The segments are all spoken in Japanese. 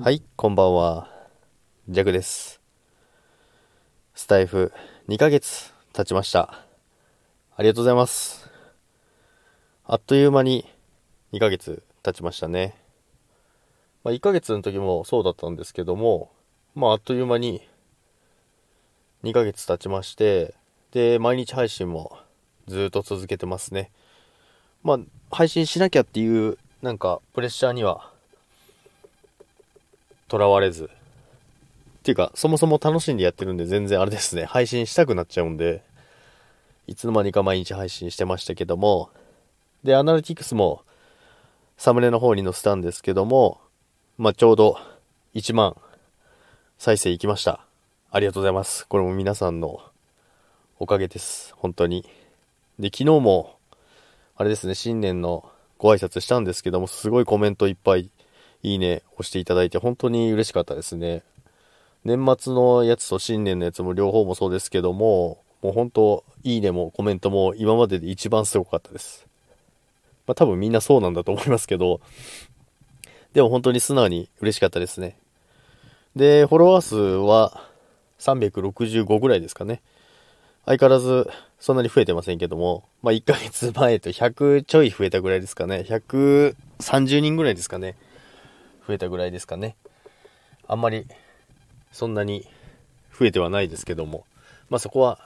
はい、こんばんは。ジャグです。スタイフ2ヶ月経ちました。ありがとうございます。あっという間に2ヶ月経ちましたね。まあ、1ヶ月の時もそうだったんですけども、まあ、あっという間に2ヶ月経ちまして、で、毎日配信もずっと続けてますね。まあ、配信しなきゃっていう、なんか、プレッシャーには、とらわれず。っていうか、そもそも楽しんでやってるんで、全然あれですね、配信したくなっちゃうんで、いつの間にか毎日配信してましたけども、で、アナリティクスも、サムネの方に載せたんですけども、まあ、ちょうど、1万、再生いきました。ありがとうございます。これも皆さんのおかげです。本当に。で、昨日も、あれですね、新年のご挨拶したんですけども、すごいコメントいっぱい、いいね、押していただいて、本当に嬉しかったですね。年末のやつと新年のやつも両方もそうですけども、もう本当、いいねもコメントも今までで一番すごかったです。まあ多分みんなそうなんだと思いますけど、でも本当に素直に嬉しかったですね。で、フォロワー数は365ぐらいですかね。相変わらずそんなに増えてませんけども、まあ1ヶ月前と100ちょい増えたぐらいですかね。130人ぐらいですかね。増えたぐらいですかね。あんまりそんなに増えてはないですけども、まあそこは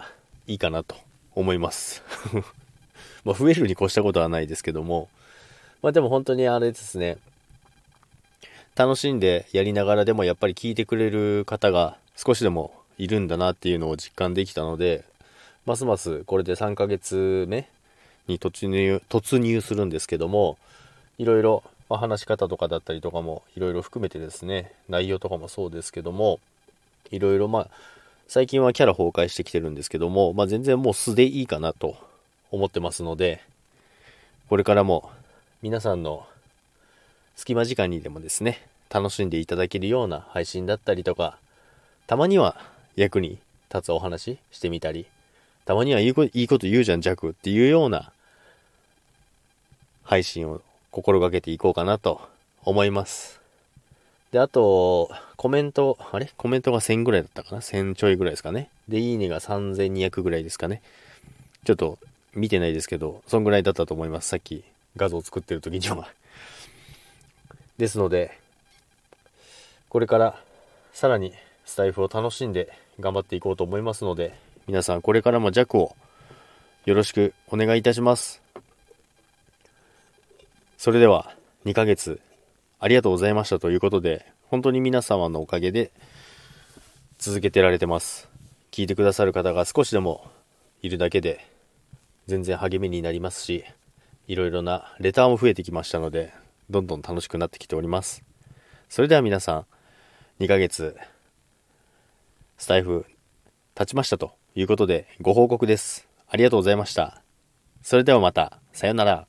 いいかなと思います。ま増えるに越したことはないですけども、まあでも本当にあれですね、楽しんでやりながらでもやっぱり聞いてくれる方が少しでもいるんだなっていうのを実感できたので、ますますこれで3ヶ月目に突入、突入するんですけども、いろいろ、まあ、話し方とかだったりとかもいろいろ含めてですね、内容とかもそうですけども、いろいろまあ、最近はキャラ崩壊してきてるんですけども、まあ全然もう素でいいかなと思ってますので、これからも皆さんの隙間時間にでもですね、楽しんでいただけるような配信だったりとか、たまには役に立つお話してみたり、たまにはいいこと言うじゃん、弱っていうような配信を心がけていこうかなと思います。で、あと、コメント、あれ？コメントが1000ぐらいだったかな ?1000 ちょいぐらいですかね？で、いいねが3200ぐらいですかね？ちょっと見てないですけど、そんぐらいだったと思います。さっき画像作ってる時には。ですので、これからさらにスタイフを楽しんで頑張っていこうと思いますので、皆さんこれからも弱をよろしくお願いいたします。それでは2ヶ月ありがとうございましたということで、本当に皆様のおかげで続けてられてます。聞いてくださる方が少しでもいるだけで全然励みになりますし、いろいろなレターも増えてきましたので、どんどん楽しくなってきております。それでは皆さん、2ヶ月、スタイフ、経ちましたということで、ご報告です。ありがとうございました。それではまた、さよなら。